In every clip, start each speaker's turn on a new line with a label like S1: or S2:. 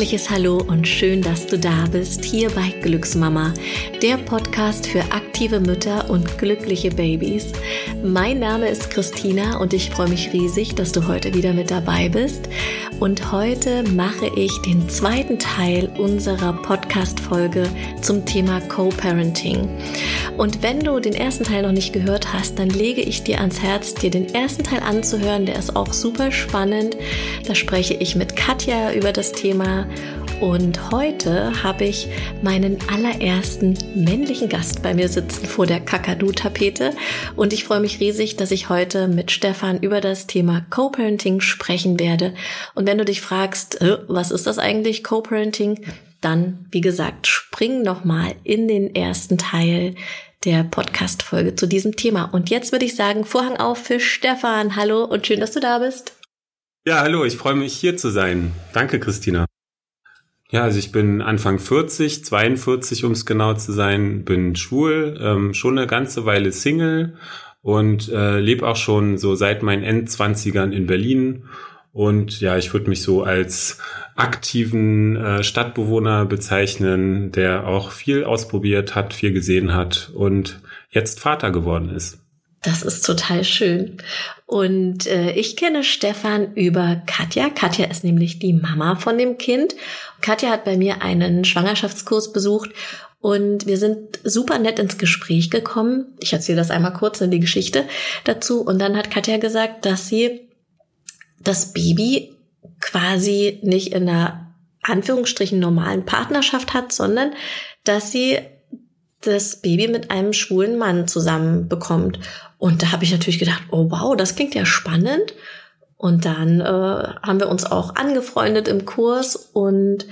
S1: herzliches Hallo und schön, dass du da bist, hier bei Glücksmama, der Podcast für aktive Mütter und glückliche Babys. Mein Name ist Christina und ich freue mich riesig, dass du heute wieder mit dabei bist. Und heute mache ich den zweiten Teil unserer Podcast-Folge zum Thema Co-Parenting. Und wenn du den ersten Teil noch nicht gehört hast, dann lege ich dir ans Herz, dir den ersten Teil anzuhören. Der ist auch super spannend. Da spreche ich mit Katja über das Thema. Und heute habe ich meinen allerersten männlichen Gast bei mir sitzen vor der Kakadu-Tapete. Und ich freue mich riesig, dass ich heute mit Stefan über das Thema Co-Parenting sprechen werde. Und wenn du dich fragst, was ist das eigentlich Co-Parenting? Dann, wie gesagt, spring nochmal in den ersten Teil der Podcast-Folge zu diesem Thema. Und jetzt würde ich sagen, Vorhang auf für Stefan. Hallo und schön, dass du da bist.
S2: Ja, hallo, ich freue mich hier zu sein. Danke, Christina. Ja, also ich bin Anfang 40, 42 um es genau zu sein, bin schwul, ähm, schon eine ganze Weile Single und äh, lebe auch schon so seit meinen Endzwanzigern in Berlin. Und ja, ich würde mich so als aktiven äh, Stadtbewohner bezeichnen, der auch viel ausprobiert hat, viel gesehen hat und jetzt Vater geworden ist.
S1: Das ist total schön. Und äh, ich kenne Stefan über Katja. Katja ist nämlich die Mama von dem Kind. Katja hat bei mir einen Schwangerschaftskurs besucht und wir sind super nett ins Gespräch gekommen. Ich erzähle das einmal kurz in die Geschichte dazu. Und dann hat Katja gesagt, dass sie das Baby quasi nicht in einer Anführungsstrichen normalen Partnerschaft hat, sondern dass sie das Baby mit einem schwulen Mann zusammen bekommt. Und da habe ich natürlich gedacht, oh wow, das klingt ja spannend. Und dann äh, haben wir uns auch angefreundet im Kurs und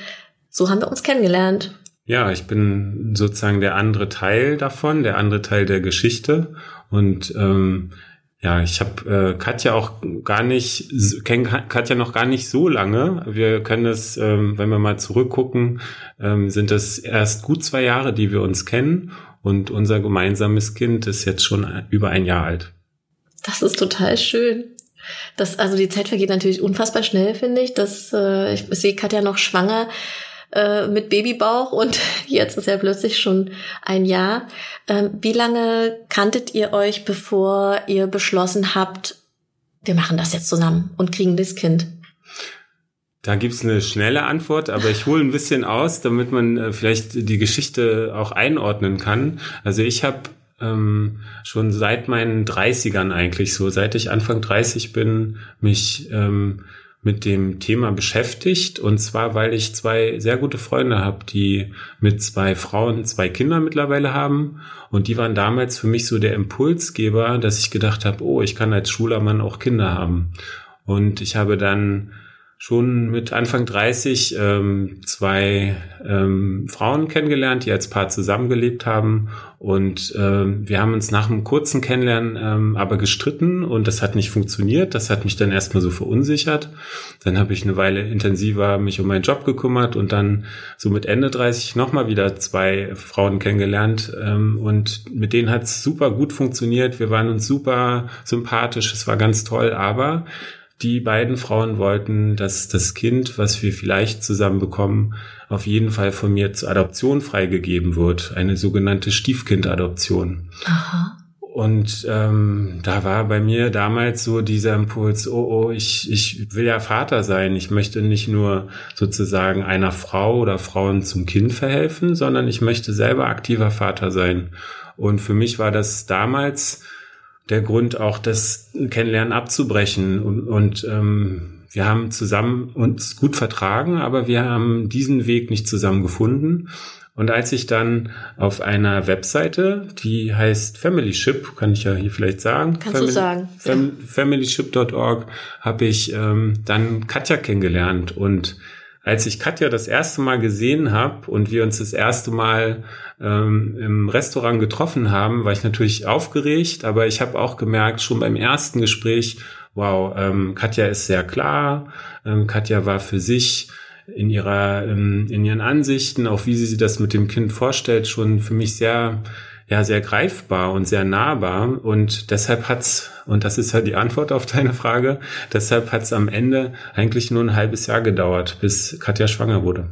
S1: so haben wir uns kennengelernt.
S2: Ja, ich bin sozusagen der andere Teil davon, der andere Teil der Geschichte. Und ähm, ja, ich habe äh, Katja auch gar nicht, kenne Katja noch gar nicht so lange. Wir können es, ähm, wenn wir mal zurückgucken, ähm, sind es erst gut zwei Jahre, die wir uns kennen. Und unser gemeinsames Kind ist jetzt schon über ein Jahr alt.
S1: Das ist total schön. Das, also die Zeit vergeht natürlich unfassbar schnell, finde ich. Das, äh, ich sehe Katja noch schwanger äh, mit Babybauch und jetzt ist ja plötzlich schon ein Jahr. Ähm, wie lange kanntet ihr euch, bevor ihr beschlossen habt, wir machen das jetzt zusammen und kriegen das Kind?
S2: Da gibt's eine schnelle Antwort, aber ich hole ein bisschen aus, damit man äh, vielleicht die Geschichte auch einordnen kann. Also ich habe ähm, schon seit meinen 30ern eigentlich so, seit ich Anfang 30 bin, mich ähm, mit dem Thema beschäftigt. Und zwar, weil ich zwei sehr gute Freunde habe, die mit zwei Frauen zwei Kinder mittlerweile haben. Und die waren damals für mich so der Impulsgeber, dass ich gedacht habe, oh, ich kann als schwuler Mann auch Kinder haben. Und ich habe dann schon mit Anfang 30 ähm, zwei ähm, Frauen kennengelernt, die als Paar zusammengelebt haben. Und ähm, wir haben uns nach einem kurzen Kennenlernen ähm, aber gestritten und das hat nicht funktioniert. Das hat mich dann erstmal so verunsichert. Dann habe ich eine Weile intensiver mich um meinen Job gekümmert und dann so mit Ende 30 nochmal wieder zwei Frauen kennengelernt. Ähm, und mit denen hat es super gut funktioniert. Wir waren uns super sympathisch. Es war ganz toll, aber die beiden Frauen wollten, dass das Kind, was wir vielleicht zusammen bekommen, auf jeden Fall von mir zur Adoption freigegeben wird. Eine sogenannte Stiefkindadoption. Aha. Und ähm, da war bei mir damals so dieser Impuls, oh, oh, ich, ich will ja Vater sein. Ich möchte nicht nur sozusagen einer Frau oder Frauen zum Kind verhelfen, sondern ich möchte selber aktiver Vater sein. Und für mich war das damals der Grund auch, das Kennenlernen abzubrechen. Und, und ähm, wir haben zusammen uns gut vertragen, aber wir haben diesen Weg nicht zusammen gefunden. Und als ich dann auf einer Webseite, die heißt Familyship, kann ich ja hier vielleicht sagen.
S1: Kannst Family, du sagen.
S2: Fam. Familyship.org habe ich ähm, dann Katja kennengelernt und als ich Katja das erste Mal gesehen habe und wir uns das erste Mal ähm, im Restaurant getroffen haben, war ich natürlich aufgeregt, aber ich habe auch gemerkt, schon beim ersten Gespräch, wow, ähm, Katja ist sehr klar, ähm, Katja war für sich in ihrer, ähm, in ihren Ansichten, auch wie sie sich das mit dem Kind vorstellt, schon für mich sehr ja sehr greifbar und sehr nahbar und deshalb hat's und das ist ja die Antwort auf deine Frage, deshalb hat's am Ende eigentlich nur ein halbes Jahr gedauert, bis Katja schwanger wurde.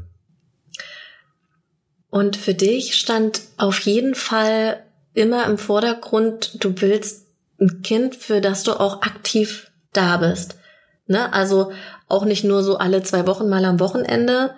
S1: Und für dich stand auf jeden Fall immer im Vordergrund, du willst ein Kind, für das du auch aktiv da bist. Ne? Also auch nicht nur so alle zwei Wochen mal am Wochenende.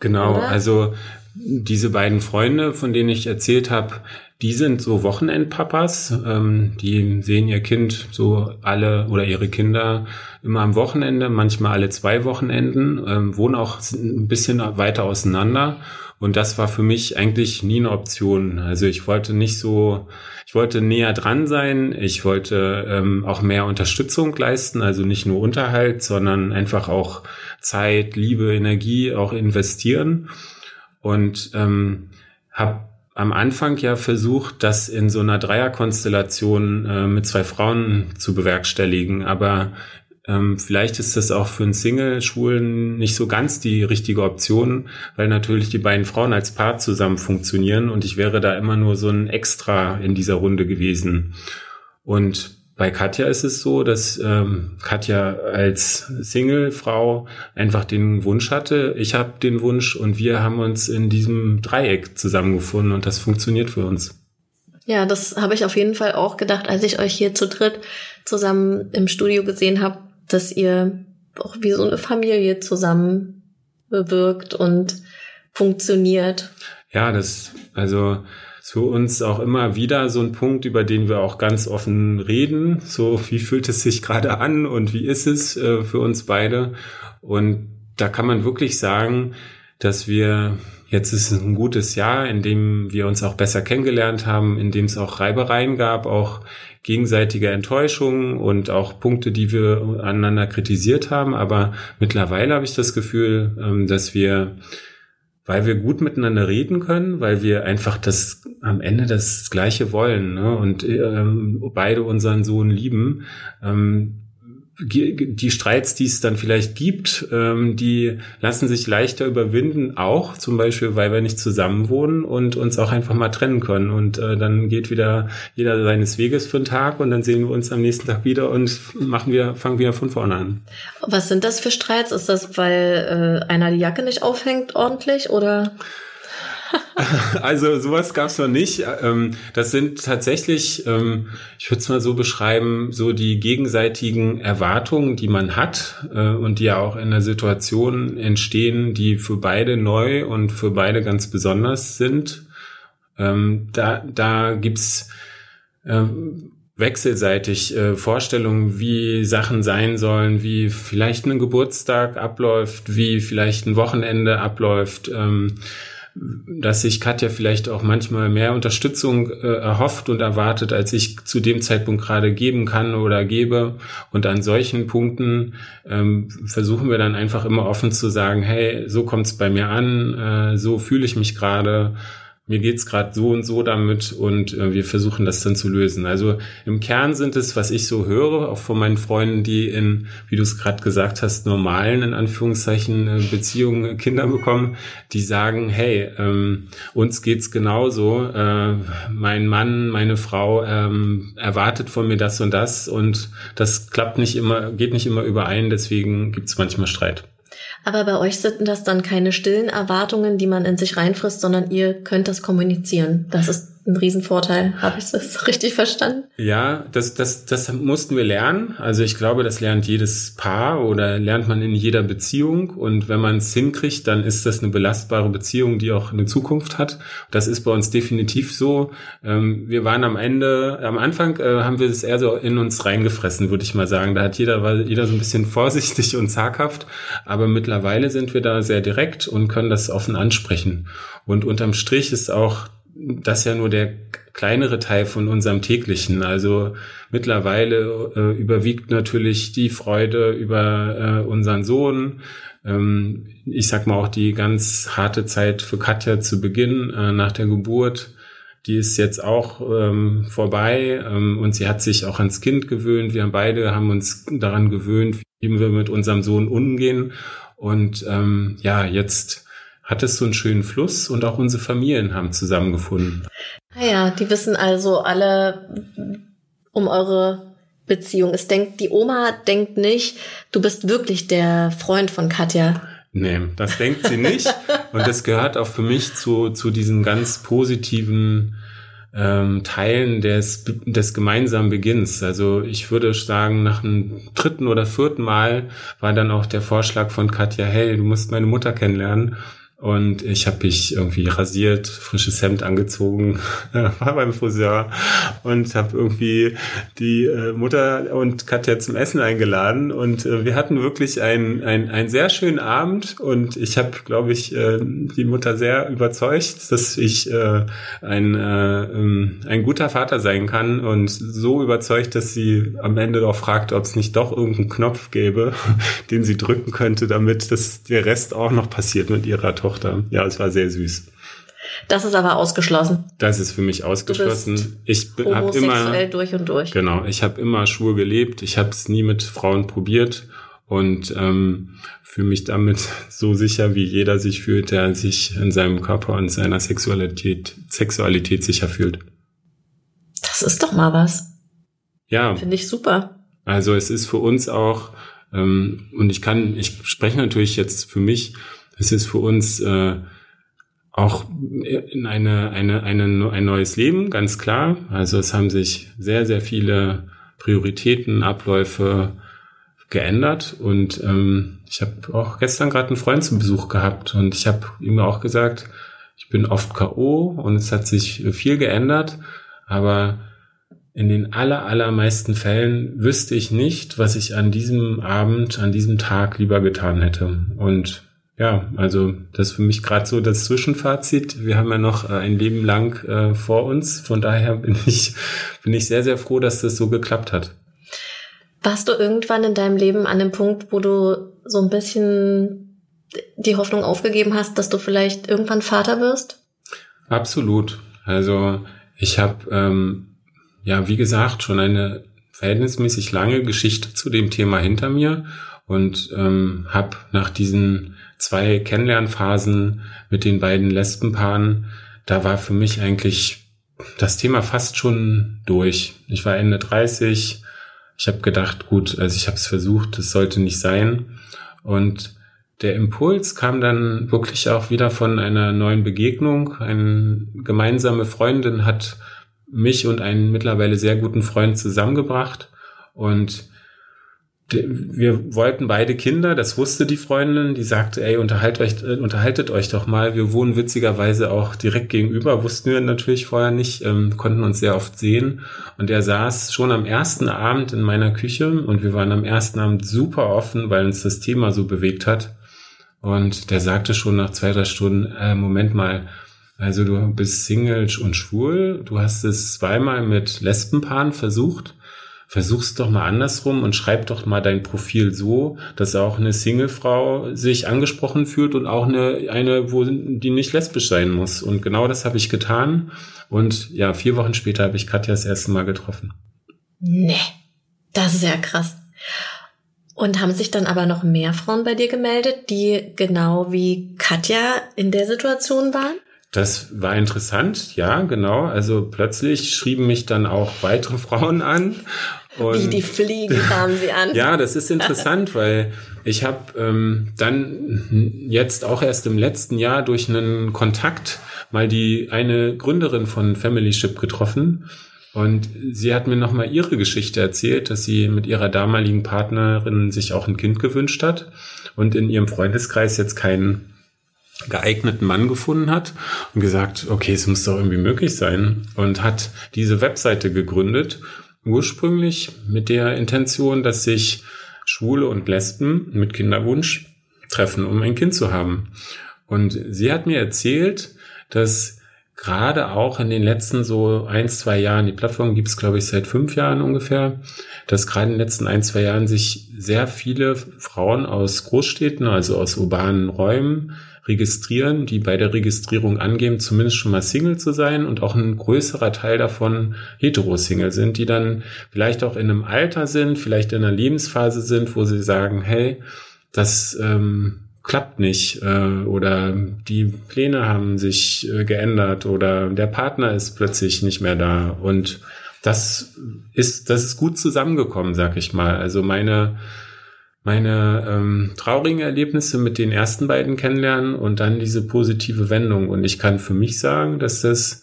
S2: Genau, oder? also diese beiden Freunde, von denen ich erzählt habe, die sind so Wochenendpapas. Ähm, die sehen ihr Kind so alle oder ihre Kinder immer am Wochenende, manchmal alle zwei Wochenenden, ähm, wohnen auch ein bisschen weiter auseinander. Und das war für mich eigentlich nie eine Option. Also ich wollte nicht so, ich wollte näher dran sein. Ich wollte ähm, auch mehr Unterstützung leisten, also nicht nur Unterhalt, sondern einfach auch Zeit, Liebe, Energie auch investieren. Und ähm, habe am Anfang ja versucht, das in so einer Dreierkonstellation äh, mit zwei Frauen zu bewerkstelligen. Aber ähm, vielleicht ist das auch für einen Single-Schwulen nicht so ganz die richtige Option, weil natürlich die beiden Frauen als Paar zusammen funktionieren und ich wäre da immer nur so ein Extra in dieser Runde gewesen. Und bei Katja ist es so, dass ähm, Katja als Single-Frau einfach den Wunsch hatte. Ich habe den Wunsch und wir haben uns in diesem Dreieck zusammengefunden und das funktioniert für uns.
S1: Ja, das habe ich auf jeden Fall auch gedacht, als ich euch hier zu dritt zusammen im Studio gesehen habe, dass ihr auch wie so eine Familie zusammen bewirkt und funktioniert.
S2: Ja, das, also für uns auch immer wieder so ein Punkt, über den wir auch ganz offen reden. So, wie fühlt es sich gerade an und wie ist es äh, für uns beide? Und da kann man wirklich sagen, dass wir jetzt ist ein gutes Jahr, in dem wir uns auch besser kennengelernt haben, in dem es auch Reibereien gab, auch gegenseitige Enttäuschungen und auch Punkte, die wir aneinander kritisiert haben. Aber mittlerweile habe ich das Gefühl, ähm, dass wir weil wir gut miteinander reden können, weil wir einfach das am Ende das Gleiche wollen ne? und ähm, beide unseren Sohn lieben. Ähm, die Streits, die es dann vielleicht gibt, ähm, die lassen sich leichter überwinden, auch zum Beispiel, weil wir nicht zusammen wohnen und uns auch einfach mal trennen können. Und äh, dann geht wieder jeder seines Weges für einen Tag und dann sehen wir uns am nächsten Tag wieder und machen wir, fangen wieder von vorne an.
S1: Was sind das für Streits? Ist das, weil äh, einer die Jacke nicht aufhängt ordentlich oder?
S2: also sowas gab es noch nicht. Ähm, das sind tatsächlich, ähm, ich würde es mal so beschreiben, so die gegenseitigen Erwartungen, die man hat äh, und die ja auch in der Situation entstehen, die für beide neu und für beide ganz besonders sind. Ähm, da, da gibt's wechselseitig äh, Vorstellungen, wie Sachen sein sollen, wie vielleicht ein Geburtstag abläuft, wie vielleicht ein Wochenende abläuft. Dass sich Katja vielleicht auch manchmal mehr Unterstützung äh, erhofft und erwartet, als ich zu dem Zeitpunkt gerade geben kann oder gebe. Und an solchen Punkten ähm, versuchen wir dann einfach immer offen zu sagen, hey, so kommt's bei mir an, äh, so fühle ich mich gerade mir geht's gerade so und so damit und äh, wir versuchen das dann zu lösen. Also im Kern sind es, was ich so höre, auch von meinen Freunden, die in, wie du es gerade gesagt hast, normalen, in Anführungszeichen, äh, Beziehungen Kinder bekommen, die sagen, hey, ähm, uns geht's genauso. Äh, mein Mann, meine Frau ähm, erwartet von mir das und das und das klappt nicht immer, geht nicht immer überein, deswegen gibt's manchmal Streit.
S1: Aber bei euch sind das dann keine stillen Erwartungen, die man in sich reinfrisst, sondern ihr könnt das kommunizieren. Das ist ein Riesenvorteil. Habe ich das richtig verstanden?
S2: Ja, das, das, das mussten wir lernen. Also ich glaube, das lernt jedes Paar oder lernt man in jeder Beziehung. Und wenn man es hinkriegt, dann ist das eine belastbare Beziehung, die auch eine Zukunft hat. Das ist bei uns definitiv so. Ähm, wir waren am Ende, am Anfang äh, haben wir es eher so in uns reingefressen, würde ich mal sagen. Da hat jeder, war jeder so ein bisschen vorsichtig und zaghaft. Aber mittlerweile sind wir da sehr direkt und können das offen ansprechen. Und unterm Strich ist auch das ja nur der kleinere Teil von unserem täglichen. Also mittlerweile äh, überwiegt natürlich die Freude über äh, unseren Sohn. Ähm, ich sag mal auch die ganz harte Zeit für Katja zu Beginn äh, nach der Geburt. Die ist jetzt auch ähm, vorbei ähm, und sie hat sich auch ans Kind gewöhnt. Wir beide haben uns daran gewöhnt, wie wir mit unserem Sohn umgehen. Und ähm, ja, jetzt hat es so einen schönen Fluss und auch unsere Familien haben zusammengefunden.
S1: Ah ja, die wissen also alle um eure Beziehung. Es denkt, die Oma denkt nicht, du bist wirklich der Freund von Katja.
S2: Nee, das denkt sie nicht. Und das gehört auch für mich zu, zu diesen ganz positiven ähm, Teilen des, des gemeinsamen Beginns. Also ich würde sagen, nach dem dritten oder vierten Mal war dann auch der Vorschlag von Katja, hey, du musst meine Mutter kennenlernen. Und ich habe mich irgendwie rasiert, frisches Hemd angezogen, war beim Friseur und habe irgendwie die äh, Mutter und Katja zum Essen eingeladen. Und äh, wir hatten wirklich einen ein sehr schönen Abend. Und ich habe, glaube ich, äh, die Mutter sehr überzeugt, dass ich äh, ein, äh, ähm, ein guter Vater sein kann. Und so überzeugt, dass sie am Ende doch fragte, ob es nicht doch irgendeinen Knopf gäbe, den sie drücken könnte, damit das der Rest auch noch passiert mit ihrer Tochter. Tochter. Ja, es war sehr süß.
S1: Das ist aber ausgeschlossen.
S2: Das ist für mich ausgeschlossen. ich habe immer
S1: durch und durch.
S2: Genau, ich habe immer schwul gelebt. Ich habe es nie mit Frauen probiert und ähm, fühle mich damit so sicher, wie jeder sich fühlt, der sich in seinem Körper und seiner Sexualität Sexualität sicher fühlt.
S1: Das ist doch mal was.
S2: Ja.
S1: Finde ich super.
S2: Also es ist für uns auch ähm, und ich kann, ich spreche natürlich jetzt für mich es ist für uns äh, auch in eine, eine, eine, ein neues Leben, ganz klar. Also es haben sich sehr, sehr viele Prioritäten, Abläufe geändert. Und ähm, ich habe auch gestern gerade einen Freund zum Besuch gehabt und ich habe ihm auch gesagt, ich bin oft KO und es hat sich viel geändert, aber in den aller, allermeisten Fällen wüsste ich nicht, was ich an diesem Abend, an diesem Tag lieber getan hätte. Und ja, also das ist für mich gerade so das Zwischenfazit. Wir haben ja noch äh, ein Leben lang äh, vor uns. Von daher bin ich, bin ich sehr, sehr froh, dass das so geklappt hat.
S1: Warst du irgendwann in deinem Leben an dem Punkt, wo du so ein bisschen die Hoffnung aufgegeben hast, dass du vielleicht irgendwann Vater wirst?
S2: Absolut. Also ich habe, ähm, ja, wie gesagt, schon eine verhältnismäßig lange Geschichte zu dem Thema hinter mir und ähm, habe nach diesen zwei Kennenlernphasen mit den beiden Lesbenpaaren, da war für mich eigentlich das Thema fast schon durch. Ich war Ende 30. Ich habe gedacht, gut, also ich habe es versucht, es sollte nicht sein. Und der Impuls kam dann wirklich auch wieder von einer neuen Begegnung. Eine gemeinsame Freundin hat mich und einen mittlerweile sehr guten Freund zusammengebracht. Und wir wollten beide Kinder, das wusste die Freundin, die sagte, ey, unterhaltet euch, äh, unterhaltet euch doch mal. Wir wohnen witzigerweise auch direkt gegenüber, wussten wir natürlich vorher nicht, ähm, konnten uns sehr oft sehen. Und er saß schon am ersten Abend in meiner Küche und wir waren am ersten Abend super offen, weil uns das Thema so bewegt hat. Und der sagte schon nach zwei, drei Stunden, äh, Moment mal, also du bist Single und schwul, du hast es zweimal mit Lesbenpaaren versucht versuch's doch mal andersrum und schreib doch mal dein Profil so, dass auch eine Singlefrau sich angesprochen fühlt und auch eine, eine, wo die nicht lesbisch sein muss. Und genau das habe ich getan. Und ja, vier Wochen später habe ich Katja das erste Mal getroffen.
S1: Nee, das ist ja krass. Und haben sich dann aber noch mehr Frauen bei dir gemeldet, die genau wie Katja in der Situation waren?
S2: Das war interessant, ja, genau. Also plötzlich schrieben mich dann auch weitere Frauen an.
S1: Wie die Fliegen kamen sie an.
S2: ja, das ist interessant, weil ich habe ähm, dann jetzt auch erst im letzten Jahr durch einen Kontakt mal die eine Gründerin von Family Ship getroffen. Und sie hat mir nochmal ihre Geschichte erzählt, dass sie mit ihrer damaligen Partnerin sich auch ein Kind gewünscht hat und in ihrem Freundeskreis jetzt keinen geeigneten Mann gefunden hat und gesagt, okay, es muss doch irgendwie möglich sein und hat diese Webseite gegründet, ursprünglich mit der Intention, dass sich Schwule und Lesben mit Kinderwunsch treffen, um ein Kind zu haben. Und sie hat mir erzählt, dass gerade auch in den letzten so ein, zwei Jahren, die Plattform gibt es, glaube ich, seit fünf Jahren ungefähr, dass gerade in den letzten ein, zwei Jahren sich sehr viele Frauen aus Großstädten, also aus urbanen Räumen, registrieren, die bei der Registrierung angeben, zumindest schon mal Single zu sein und auch ein größerer Teil davon hetero-Single sind, die dann vielleicht auch in einem Alter sind, vielleicht in einer Lebensphase sind, wo sie sagen, hey, das ähm, klappt nicht äh, oder die Pläne haben sich äh, geändert oder der Partner ist plötzlich nicht mehr da und das ist das ist gut zusammengekommen, sag ich mal. Also meine meine ähm, traurigen Erlebnisse mit den ersten beiden kennenlernen und dann diese positive Wendung und ich kann für mich sagen, dass das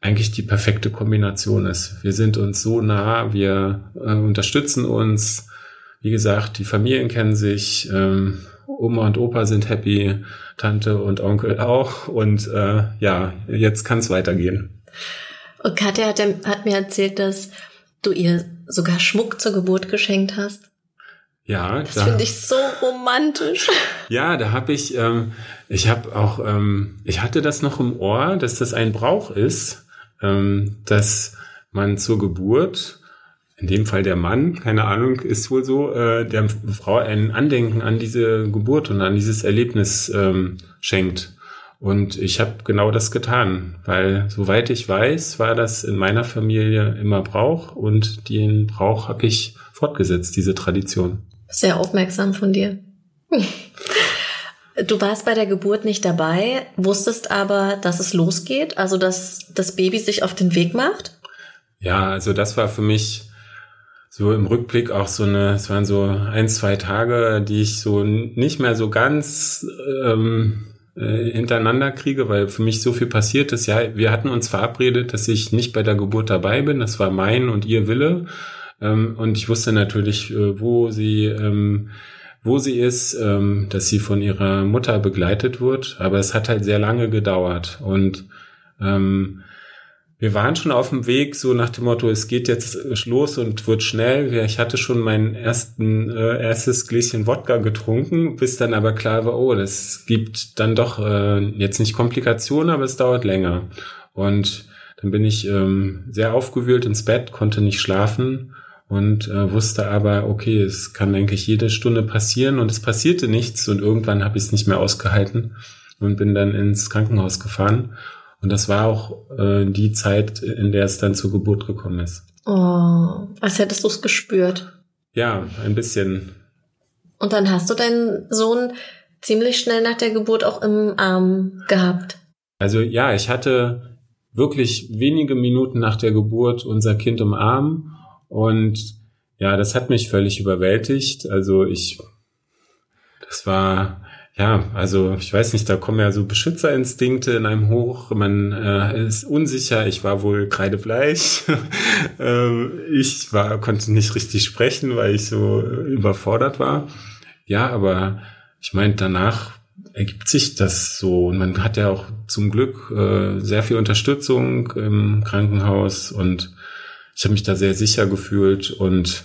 S2: eigentlich die perfekte Kombination ist. Wir sind uns so nah, wir äh, unterstützen uns. Wie gesagt, die Familien kennen sich, ähm, Oma und Opa sind happy, Tante und Onkel auch. Und äh, ja, jetzt kann es weitergehen.
S1: Und Katja hat, hat mir erzählt, dass du ihr sogar Schmuck zur Geburt geschenkt hast.
S2: Ja,
S1: das da, finde ich so romantisch.
S2: Ja, da habe ich, ähm, ich habe auch, ähm, ich hatte das noch im Ohr, dass das ein Brauch ist, ähm, dass man zur Geburt, in dem Fall der Mann, keine Ahnung, ist wohl so, äh, der Frau ein Andenken an diese Geburt und an dieses Erlebnis ähm, schenkt. Und ich habe genau das getan, weil soweit ich weiß, war das in meiner Familie immer Brauch und den Brauch habe ich fortgesetzt, diese Tradition.
S1: Sehr aufmerksam von dir. Du warst bei der Geburt nicht dabei, wusstest aber, dass es losgeht, also dass das Baby sich auf den Weg macht?
S2: Ja, also das war für mich so im Rückblick auch so eine, es waren so ein, zwei Tage, die ich so nicht mehr so ganz ähm, äh, hintereinander kriege, weil für mich so viel passiert ist. Ja, wir hatten uns verabredet, dass ich nicht bei der Geburt dabei bin. Das war mein und ihr Wille. Ähm, und ich wusste natürlich, äh, wo sie ähm, wo sie ist, ähm, dass sie von ihrer Mutter begleitet wird. Aber es hat halt sehr lange gedauert. Und ähm, wir waren schon auf dem Weg, so nach dem Motto, es geht jetzt los und wird schnell. Ich hatte schon mein ersten, äh, erstes Gläschen Wodka getrunken, bis dann aber klar war, oh, das gibt dann doch äh, jetzt nicht Komplikationen, aber es dauert länger. Und dann bin ich ähm, sehr aufgewühlt ins Bett, konnte nicht schlafen und äh, wusste aber, okay, es kann eigentlich jede Stunde passieren und es passierte nichts und irgendwann habe ich es nicht mehr ausgehalten und bin dann ins Krankenhaus gefahren. Und das war auch äh, die Zeit, in der es dann zur Geburt gekommen ist.
S1: Oh, als hättest du es gespürt.
S2: Ja, ein bisschen.
S1: Und dann hast du deinen Sohn ziemlich schnell nach der Geburt auch im Arm gehabt.
S2: Also ja, ich hatte wirklich wenige Minuten nach der Geburt unser Kind im Arm und ja, das hat mich völlig überwältigt. Also ich, das war, ja, also ich weiß nicht, da kommen ja so Beschützerinstinkte in einem hoch. Man äh, ist unsicher. Ich war wohl kreidebleich. ähm, ich war, konnte nicht richtig sprechen, weil ich so überfordert war. Ja, aber ich meine, danach ergibt sich das so. Und man hat ja auch zum Glück äh, sehr viel Unterstützung im Krankenhaus und ich habe mich da sehr sicher gefühlt und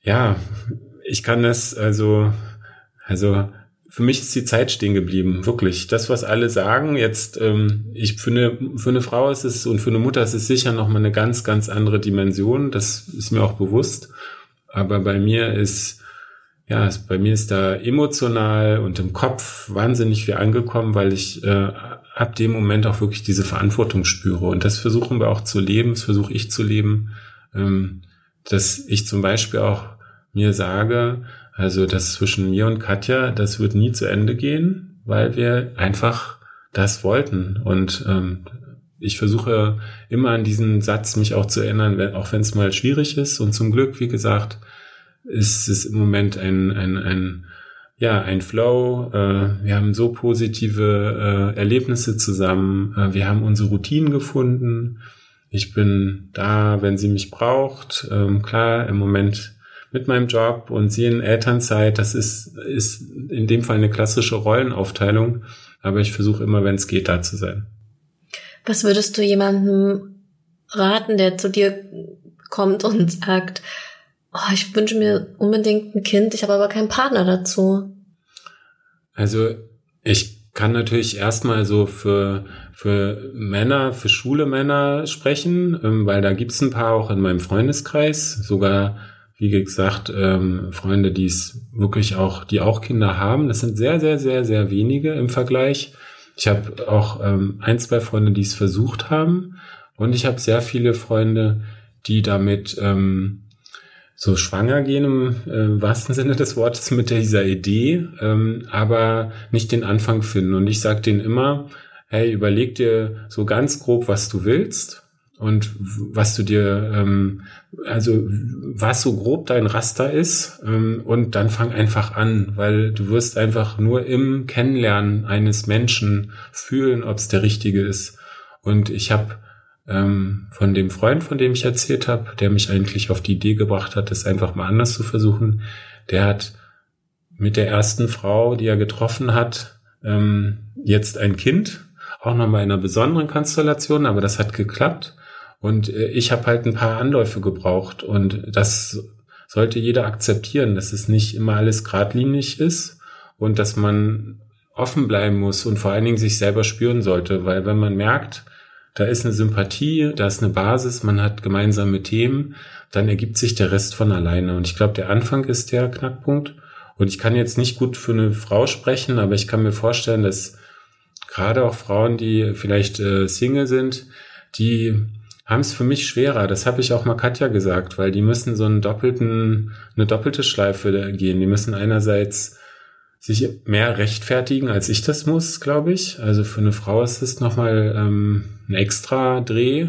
S2: ja, ich kann das also, also für mich ist die Zeit stehen geblieben, wirklich. Das, was alle sagen, jetzt, ähm, ich für eine, für eine Frau ist es und für eine Mutter ist es sicher nochmal eine ganz, ganz andere Dimension. Das ist mir auch bewusst. Aber bei mir ist, ja, bei mir ist da emotional und im Kopf wahnsinnig viel angekommen, weil ich äh, ab dem Moment auch wirklich diese Verantwortung spüre. Und das versuchen wir auch zu leben, das versuche ich zu leben, ähm, dass ich zum Beispiel auch mir sage, also das zwischen mir und Katja, das wird nie zu Ende gehen, weil wir einfach das wollten. Und ähm, ich versuche immer an diesen Satz mich auch zu erinnern, wenn, auch wenn es mal schwierig ist. Und zum Glück, wie gesagt, ist es im Moment ein, ein, ein ja, ein Flow. Äh, wir haben so positive äh, Erlebnisse zusammen. Äh, wir haben unsere Routinen gefunden. Ich bin da, wenn sie mich braucht. Ähm, klar, im Moment mit meinem Job und sie in Elternzeit. Das ist, ist in dem Fall eine klassische Rollenaufteilung. Aber ich versuche immer, wenn es geht, da zu sein.
S1: Was würdest du jemandem raten, der zu dir kommt und sagt, oh, ich wünsche mir unbedingt ein Kind, ich habe aber keinen Partner dazu.
S2: Also ich kann natürlich erstmal so für, für Männer, für schwule Männer sprechen, ähm, weil da gibt's ein paar auch in meinem Freundeskreis, sogar wie gesagt, ähm, Freunde, die es wirklich auch, die auch Kinder haben. Das sind sehr, sehr, sehr, sehr wenige im Vergleich. Ich habe auch ähm, ein, zwei Freunde, die es versucht haben. Und ich habe sehr viele Freunde, die damit ähm, so schwanger gehen im äh, wahrsten Sinne des Wortes mit dieser Idee, ähm, aber nicht den Anfang finden. Und ich sage denen immer, hey, überleg dir so ganz grob, was du willst und was du dir, ähm, also was so grob dein Raster ist ähm, und dann fang einfach an, weil du wirst einfach nur im Kennenlernen eines Menschen fühlen, ob es der richtige ist. Und ich habe ähm, von dem Freund, von dem ich erzählt habe, der mich eigentlich auf die Idee gebracht hat, es einfach mal anders zu versuchen, der hat mit der ersten Frau, die er getroffen hat, ähm, jetzt ein Kind, auch nochmal in einer besonderen Konstellation, aber das hat geklappt. Und äh, ich habe halt ein paar Anläufe gebraucht und das sollte jeder akzeptieren, dass es nicht immer alles geradlinig ist und dass man offen bleiben muss und vor allen Dingen sich selber spüren sollte, weil wenn man merkt, da ist eine Sympathie, da ist eine Basis, man hat gemeinsame Themen, dann ergibt sich der Rest von alleine. Und ich glaube, der Anfang ist der Knackpunkt. Und ich kann jetzt nicht gut für eine Frau sprechen, aber ich kann mir vorstellen, dass gerade auch Frauen, die vielleicht äh, Single sind, die haben es für mich schwerer. Das habe ich auch mal Katja gesagt, weil die müssen so einen doppelten, eine doppelte Schleife gehen. Die müssen einerseits sich mehr rechtfertigen, als ich das muss, glaube ich. Also für eine Frau ist es nochmal ähm, ein extra Dreh.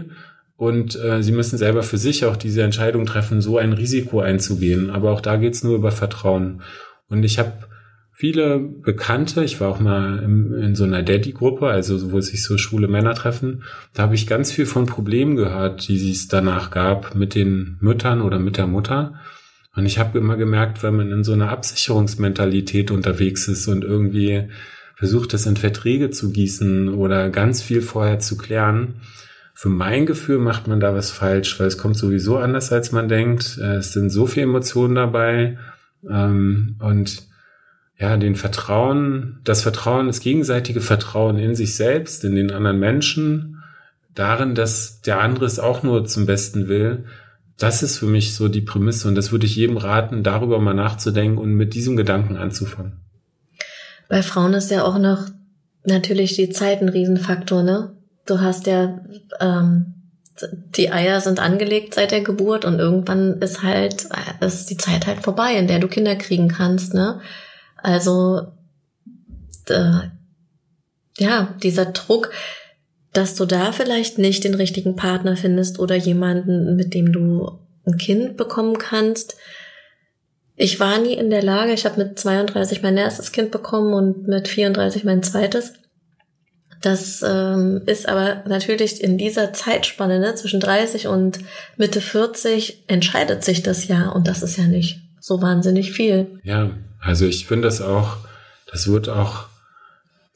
S2: Und äh, sie müssen selber für sich auch diese Entscheidung treffen, so ein Risiko einzugehen. Aber auch da geht's nur über Vertrauen. Und ich habe viele Bekannte, ich war auch mal in, in so einer Daddy-Gruppe, also wo sich so schwule Männer treffen, da habe ich ganz viel von Problemen gehört, die es danach gab mit den Müttern oder mit der Mutter. Und ich habe immer gemerkt, wenn man in so einer Absicherungsmentalität unterwegs ist und irgendwie versucht, das in Verträge zu gießen oder ganz viel vorher zu klären, für mein Gefühl macht man da was falsch, weil es kommt sowieso anders, als man denkt. Es sind so viele Emotionen dabei. Ähm, und ja, den Vertrauen, das Vertrauen, das gegenseitige Vertrauen in sich selbst, in den anderen Menschen, darin, dass der andere es auch nur zum Besten will, das ist für mich so die Prämisse und das würde ich jedem raten, darüber mal nachzudenken und mit diesem Gedanken anzufangen.
S1: Bei Frauen ist ja auch noch natürlich die Zeit ein Riesenfaktor, ne? Du hast ja, ähm, die Eier sind angelegt seit der Geburt und irgendwann ist halt, ist die Zeit halt vorbei, in der du Kinder kriegen kannst, ne? Also, äh, ja, dieser Druck, dass du da vielleicht nicht den richtigen Partner findest oder jemanden, mit dem du ein Kind bekommen kannst. Ich war nie in der Lage, ich habe mit 32 mein erstes Kind bekommen und mit 34 mein zweites. Das ähm, ist aber natürlich in dieser Zeitspanne ne, zwischen 30 und Mitte 40 entscheidet sich das ja und das ist ja nicht so wahnsinnig viel.
S2: Ja, also ich finde das auch, das wird auch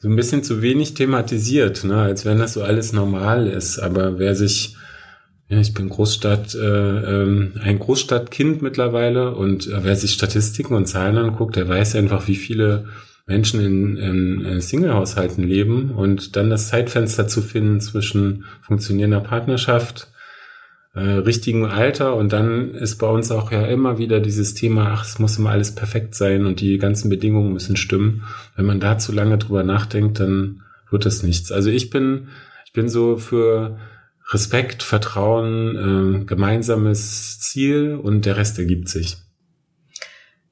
S2: so ein bisschen zu wenig thematisiert, ne? als wenn das so alles normal ist. Aber wer sich, ja, ich bin Großstadt, äh, ähm, ein Großstadtkind mittlerweile und äh, wer sich Statistiken und Zahlen anguckt, der weiß einfach, wie viele Menschen in, in, in Single-Haushalten leben und dann das Zeitfenster zu finden zwischen funktionierender Partnerschaft, äh, richtigen Alter und dann ist bei uns auch ja immer wieder dieses Thema, ach, es muss immer alles perfekt sein und die ganzen Bedingungen müssen stimmen. Wenn man da zu lange drüber nachdenkt, dann wird das nichts. Also ich bin, ich bin so für Respekt, Vertrauen, äh, gemeinsames Ziel und der Rest ergibt sich.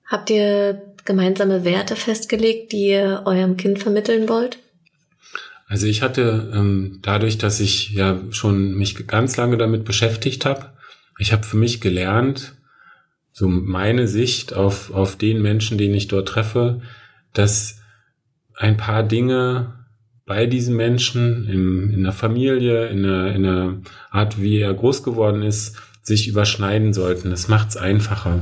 S1: Habt ihr gemeinsame Werte festgelegt, die ihr eurem Kind vermitteln wollt?
S2: Also ich hatte ähm, dadurch, dass ich ja schon mich ganz lange damit beschäftigt habe, ich habe für mich gelernt, so meine Sicht auf, auf den Menschen, den ich dort treffe, dass ein paar Dinge bei diesen Menschen im, in der Familie, in der, in der Art, wie er groß geworden ist, sich überschneiden sollten. Das macht's einfacher.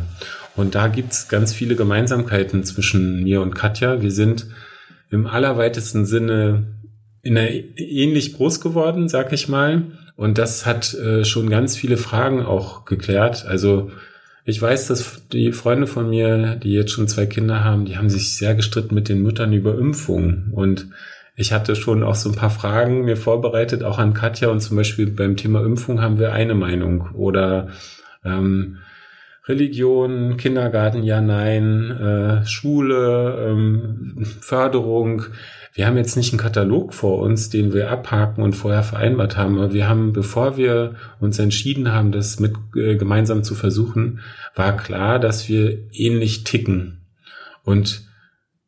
S2: Und da gibt's ganz viele Gemeinsamkeiten zwischen mir und Katja. Wir sind im allerweitesten Sinne in der ähnlich groß geworden, sag ich mal. Und das hat äh, schon ganz viele Fragen auch geklärt. Also ich weiß, dass die Freunde von mir, die jetzt schon zwei Kinder haben, die haben sich sehr gestritten mit den Müttern über Impfungen. Und ich hatte schon auch so ein paar Fragen mir vorbereitet, auch an Katja. Und zum Beispiel beim Thema Impfung haben wir eine Meinung. Oder ähm, Religion, Kindergarten, ja, nein, äh, Schule, ähm, Förderung. Wir haben jetzt nicht einen Katalog vor uns, den wir abhaken und vorher vereinbart haben. Aber wir haben, bevor wir uns entschieden haben, das mit äh, gemeinsam zu versuchen, war klar, dass wir ähnlich ticken. Und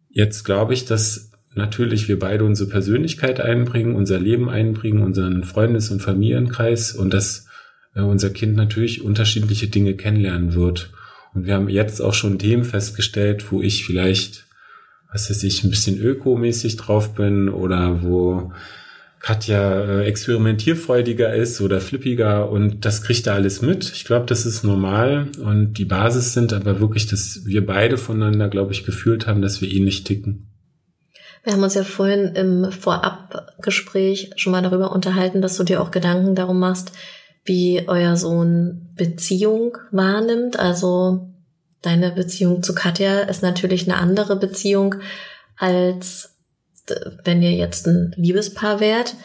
S2: jetzt glaube ich, dass natürlich wir beide unsere Persönlichkeit einbringen, unser Leben einbringen, unseren Freundes- und Familienkreis und dass äh, unser Kind natürlich unterschiedliche Dinge kennenlernen wird. Und wir haben jetzt auch schon Themen festgestellt, wo ich vielleicht, was weiß ich, ein bisschen ökomäßig drauf bin oder wo Katja äh, experimentierfreudiger ist oder flippiger und das kriegt er alles mit. Ich glaube, das ist normal und die Basis sind aber wirklich, dass wir beide voneinander, glaube ich, gefühlt haben, dass wir ähnlich ticken.
S1: Wir haben uns ja vorhin im Vorabgespräch schon mal darüber unterhalten, dass du dir auch Gedanken darum machst, wie euer Sohn Beziehung wahrnimmt. Also deine Beziehung zu Katja ist natürlich eine andere Beziehung als wenn ihr jetzt ein Liebespaar wärt.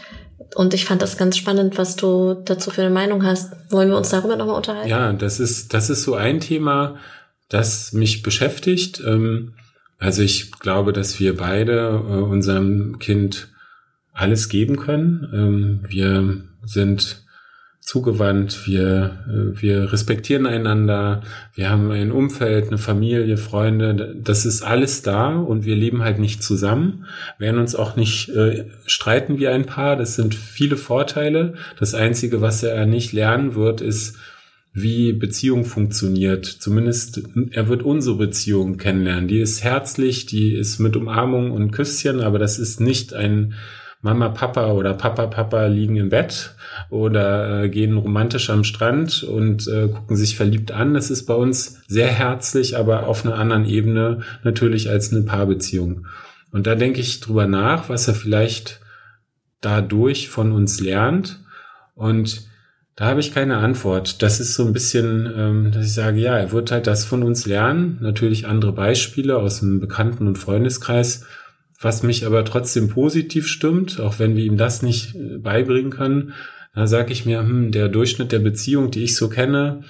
S1: Und ich fand das ganz spannend, was du dazu für eine Meinung hast. Wollen wir uns darüber nochmal unterhalten?
S2: Ja, das ist, das ist so ein Thema, das mich beschäftigt. Ähm, also ich glaube, dass wir beide äh, unserem Kind alles geben können. Ähm, wir sind zugewandt, wir, äh, wir respektieren einander, wir haben ein Umfeld, eine Familie, Freunde, das ist alles da und wir leben halt nicht zusammen, werden uns auch nicht äh, streiten wie ein Paar, das sind viele Vorteile. Das Einzige, was er nicht lernen wird, ist, wie Beziehung funktioniert. Zumindest er wird unsere Beziehung kennenlernen. Die ist herzlich, die ist mit Umarmung und Küsschen, aber das ist nicht ein Mama, Papa oder Papa, Papa liegen im Bett oder äh, gehen romantisch am Strand und äh, gucken sich verliebt an. Das ist bei uns sehr herzlich, aber auf einer anderen Ebene natürlich als eine Paarbeziehung. Und da denke ich drüber nach, was er vielleicht dadurch von uns lernt. Und da habe ich keine Antwort. Das ist so ein bisschen, ähm, dass ich sage, ja, er wird halt das von uns lernen. Natürlich andere Beispiele aus dem Bekannten- und Freundeskreis was mich aber trotzdem positiv stimmt, auch wenn wir ihm das nicht äh, beibringen können, da sage ich mir, hm, der Durchschnitt der Beziehung, die ich so kenne,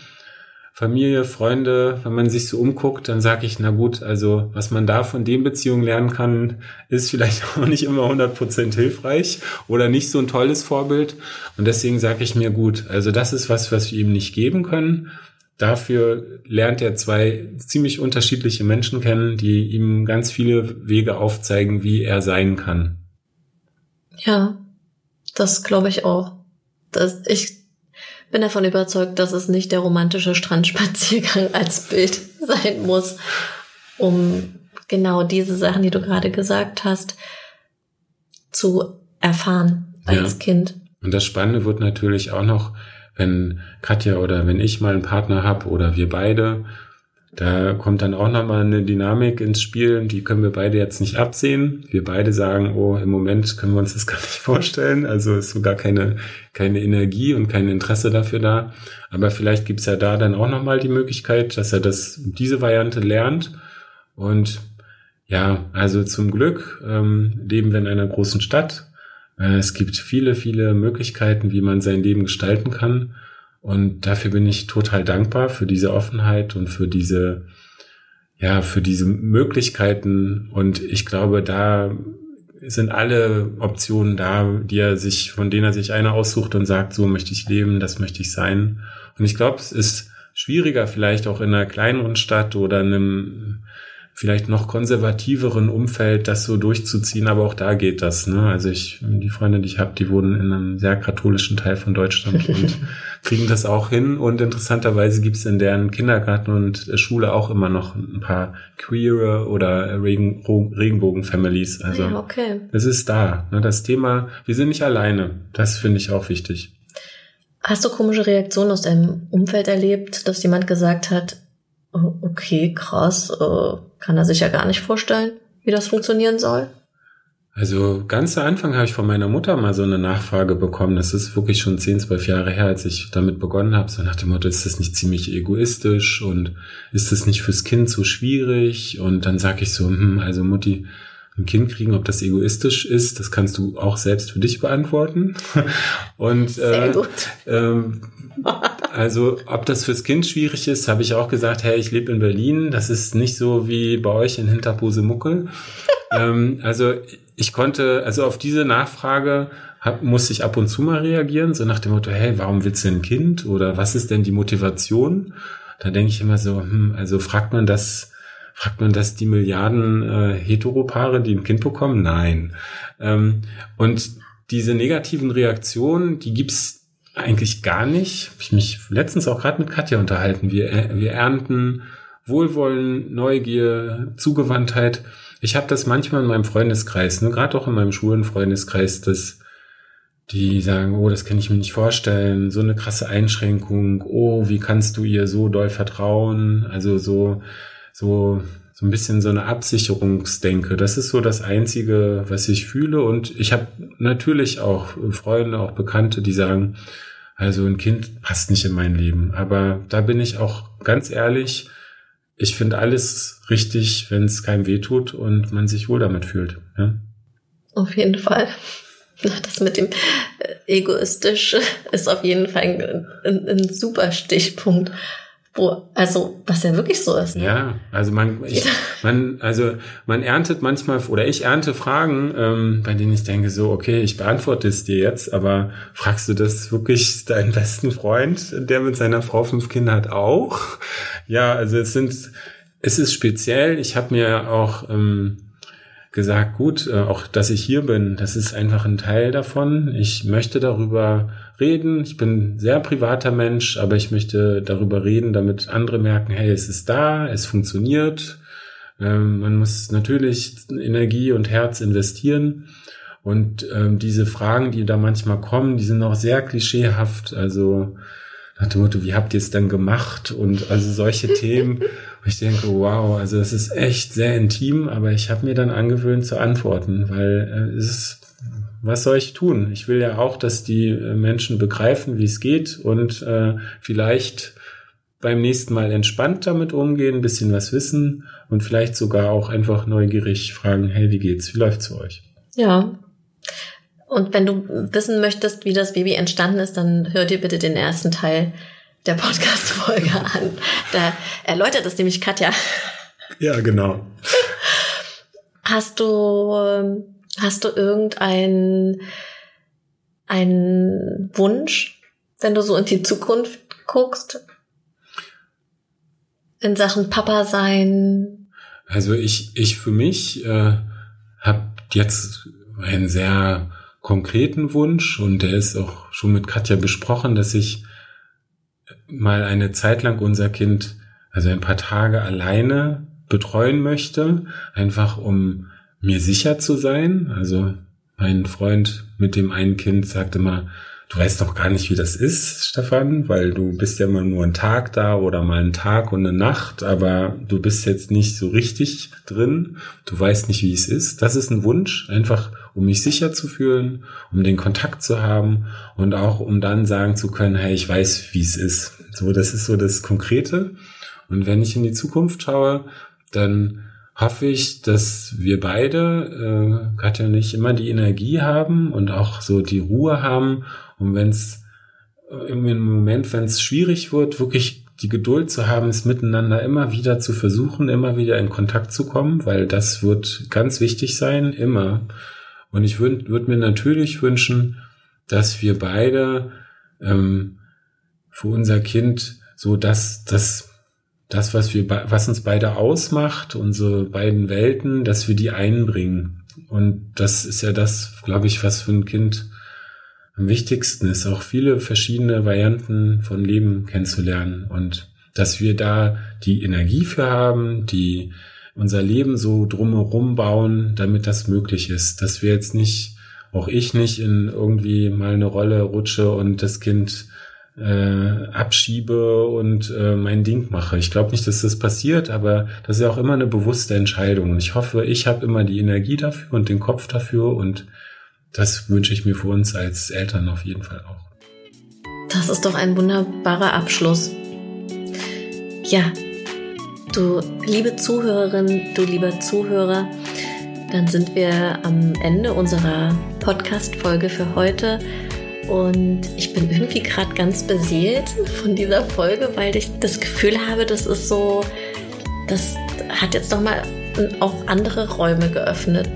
S2: Familie, Freunde, wenn man sich so umguckt, dann sage ich, na gut, also was man da von den Beziehungen lernen kann, ist vielleicht auch nicht immer 100% hilfreich oder nicht so ein tolles Vorbild. Und deswegen sage ich mir, gut, also das ist was, was wir ihm nicht geben können. Dafür lernt er zwei ziemlich unterschiedliche Menschen kennen, die ihm ganz viele Wege aufzeigen, wie er sein kann.
S1: Ja, das glaube ich auch. Das, ich bin davon überzeugt, dass es nicht der romantische Strandspaziergang als Bild sein muss, um genau diese Sachen, die du gerade gesagt hast, zu erfahren als ja. Kind.
S2: Und das Spannende wird natürlich auch noch, wenn Katja oder wenn ich mal einen Partner habe oder wir beide, da kommt dann auch nochmal eine Dynamik ins Spiel, die können wir beide jetzt nicht absehen. Wir beide sagen, oh, im Moment können wir uns das gar nicht vorstellen. Also ist sogar keine, keine Energie und kein Interesse dafür da. Aber vielleicht gibt's ja da dann auch nochmal die Möglichkeit, dass er das, diese Variante lernt. Und ja, also zum Glück ähm, leben wir in einer großen Stadt es gibt viele, viele Möglichkeiten, wie man sein Leben gestalten kann. Und dafür bin ich total dankbar für diese Offenheit und für diese, ja, für diese Möglichkeiten. Und ich glaube, da sind alle Optionen da, die er sich, von denen er sich eine aussucht und sagt, so möchte ich leben, das möchte ich sein. Und ich glaube, es ist schwieriger vielleicht auch in einer kleineren Stadt oder einem vielleicht noch konservativeren Umfeld das so durchzuziehen, aber auch da geht das. Ne? Also ich, die Freunde, die ich habe, die wohnen in einem sehr katholischen Teil von Deutschland und kriegen das auch hin. Und interessanterweise gibt's in deren Kindergarten und Schule auch immer noch ein paar queere oder Regen, Regenbogen-Families. Also ja, okay. es ist da. Ne? Das Thema, wir sind nicht alleine. Das finde ich auch wichtig.
S1: Hast du komische Reaktionen aus deinem Umfeld erlebt, dass jemand gesagt hat, okay, krass, äh, kann er sich ja gar nicht vorstellen, wie das funktionieren soll.
S2: Also ganz am Anfang habe ich von meiner Mutter mal so eine Nachfrage bekommen. Das ist wirklich schon 10, 12 Jahre her, als ich damit begonnen habe. So nach dem Motto, ist das nicht ziemlich egoistisch und ist das nicht fürs Kind so schwierig? Und dann sage ich so, hm, also Mutti, ein Kind kriegen, ob das egoistisch ist, das kannst du auch selbst für dich beantworten. Und Sehr äh, gut. Ähm, also ob das fürs Kind schwierig ist, habe ich auch gesagt, hey, ich lebe in Berlin, das ist nicht so wie bei euch in Hinterbusemuckel. ähm, also ich konnte, also auf diese Nachfrage hab, musste ich ab und zu mal reagieren, so nach dem Motto, hey, warum willst du ein Kind? Oder was ist denn die Motivation? Da denke ich immer so, hm, also fragt man das, fragt man das die Milliarden äh, Heteropaare, die ein Kind bekommen? Nein. Ähm, und diese negativen Reaktionen, die gibt's eigentlich gar nicht. Hab ich mich letztens auch gerade mit Katja unterhalten. Wir, äh, wir ernten Wohlwollen, Neugier, Zugewandtheit. Ich habe das manchmal in meinem Freundeskreis, ne, gerade auch in meinem Schulenfreundeskreis, dass die sagen, oh, das kann ich mir nicht vorstellen, so eine krasse Einschränkung, oh, wie kannst du ihr so doll vertrauen? Also so, so, so ein bisschen so eine Absicherungsdenke. Das ist so das Einzige, was ich fühle. Und ich habe natürlich auch Freunde, auch Bekannte, die sagen, also ein Kind passt nicht in mein Leben. Aber da bin ich auch ganz ehrlich, ich finde alles richtig, wenn es keinem wehtut und man sich wohl damit fühlt. Ja?
S1: Auf jeden Fall. Das mit dem äh, egoistisch ist auf jeden Fall ein, ein, ein super Stichpunkt. Wo, also, was ja wirklich so ist.
S2: Ne? Ja, also man, ich, man, also man erntet manchmal oder ich ernte Fragen, ähm, bei denen ich denke so, okay, ich beantworte es dir jetzt, aber fragst du das wirklich deinen besten Freund, der mit seiner Frau fünf Kinder hat, auch? Ja, also es sind, es ist speziell. Ich habe mir auch ähm, gesagt, gut, äh, auch dass ich hier bin, das ist einfach ein Teil davon. Ich möchte darüber reden. Ich bin sehr privater Mensch, aber ich möchte darüber reden, damit andere merken, hey, es ist da, es funktioniert. Ähm, man muss natürlich Energie und Herz investieren. Und ähm, diese Fragen, die da manchmal kommen, die sind auch sehr klischeehaft. Also nach dem Motto, wie habt ihr es dann gemacht? Und also solche Themen, wo ich denke, wow, also es ist echt sehr intim, aber ich habe mir dann angewöhnt zu antworten, weil äh, es ist, was soll ich tun? Ich will ja auch, dass die äh, Menschen begreifen, wie es geht und äh, vielleicht beim nächsten Mal entspannt damit umgehen, ein bisschen was wissen und vielleicht sogar auch einfach neugierig fragen, hey, wie geht's? Wie läuft's für euch?
S1: Ja, und wenn du wissen möchtest, wie das Baby entstanden ist, dann hör dir bitte den ersten Teil der Podcast-Folge an. Da erläutert es nämlich Katja.
S2: Ja, genau.
S1: Hast du, hast du irgendeinen einen Wunsch, wenn du so in die Zukunft guckst? In Sachen Papa sein?
S2: Also ich, ich für mich äh, habe jetzt einen sehr konkreten Wunsch und der ist auch schon mit Katja besprochen, dass ich mal eine Zeit lang unser Kind, also ein paar Tage alleine betreuen möchte, einfach um mir sicher zu sein. Also mein Freund mit dem einen Kind sagte mal, du weißt doch gar nicht, wie das ist, Stefan, weil du bist ja immer nur einen Tag da oder mal einen Tag und eine Nacht, aber du bist jetzt nicht so richtig drin. Du weißt nicht, wie es ist. Das ist ein Wunsch, einfach um mich sicher zu fühlen, um den Kontakt zu haben und auch um dann sagen zu können, hey, ich weiß, wie es ist. So, das ist so das Konkrete. Und wenn ich in die Zukunft schaue, dann hoffe ich, dass wir beide, äh, Katja und ich, immer die Energie haben und auch so die Ruhe haben, um wenn es irgendwie im Moment, wenn es schwierig wird, wirklich die Geduld zu haben, es miteinander immer wieder zu versuchen, immer wieder in Kontakt zu kommen, weil das wird ganz wichtig sein, immer. Und ich würde würd mir natürlich wünschen, dass wir beide ähm, für unser Kind so das, das das, was wir, was uns beide ausmacht, unsere beiden Welten, dass wir die einbringen. Und das ist ja das, glaube ich, was für ein Kind am wichtigsten ist, auch viele verschiedene Varianten von Leben kennenzulernen und dass wir da die Energie für haben, die unser Leben so drumherum bauen, damit das möglich ist, dass wir jetzt nicht, auch ich nicht in irgendwie mal eine Rolle rutsche und das Kind äh, abschiebe und äh, mein Ding mache. Ich glaube nicht, dass das passiert, aber das ist ja auch immer eine bewusste Entscheidung. Und ich hoffe, ich habe immer die Energie dafür und den Kopf dafür und das wünsche ich mir für uns als Eltern auf jeden Fall auch.
S1: Das ist doch ein wunderbarer Abschluss. Ja, du liebe Zuhörerin, du lieber Zuhörer, dann sind wir am Ende unserer Podcast-Folge für heute. Und ich bin irgendwie gerade ganz beseelt von dieser Folge, weil ich das Gefühl habe, das ist so, das hat jetzt nochmal auch andere Räume geöffnet.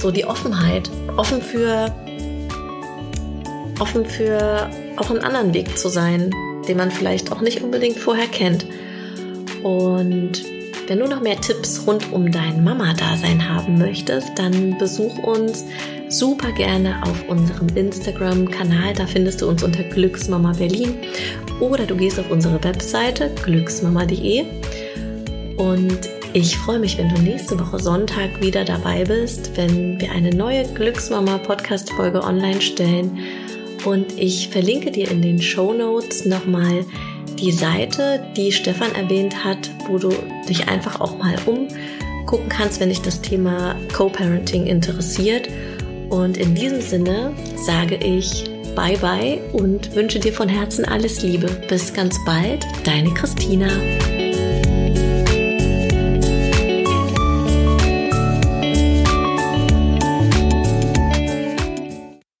S1: So die Offenheit. Offen für, offen für auch einen anderen Weg zu sein, den man vielleicht auch nicht unbedingt vorher kennt. Und wenn du noch mehr Tipps rund um dein Mama-Dasein haben möchtest, dann besuch uns super gerne auf unserem Instagram-Kanal. Da findest du uns unter Glücksmama Berlin oder du gehst auf unsere Webseite glücksmama.de. Und ich freue mich, wenn du nächste Woche Sonntag wieder dabei bist, wenn wir eine neue Glücksmama Podcast-Folge online stellen. Und ich verlinke dir in den Show Notes nochmal die Seite, die Stefan erwähnt hat, wo du dich einfach auch mal umgucken kannst, wenn dich das Thema Co-Parenting interessiert. Und in diesem Sinne sage ich Bye bye und wünsche dir von Herzen alles Liebe. Bis ganz bald, deine Christina.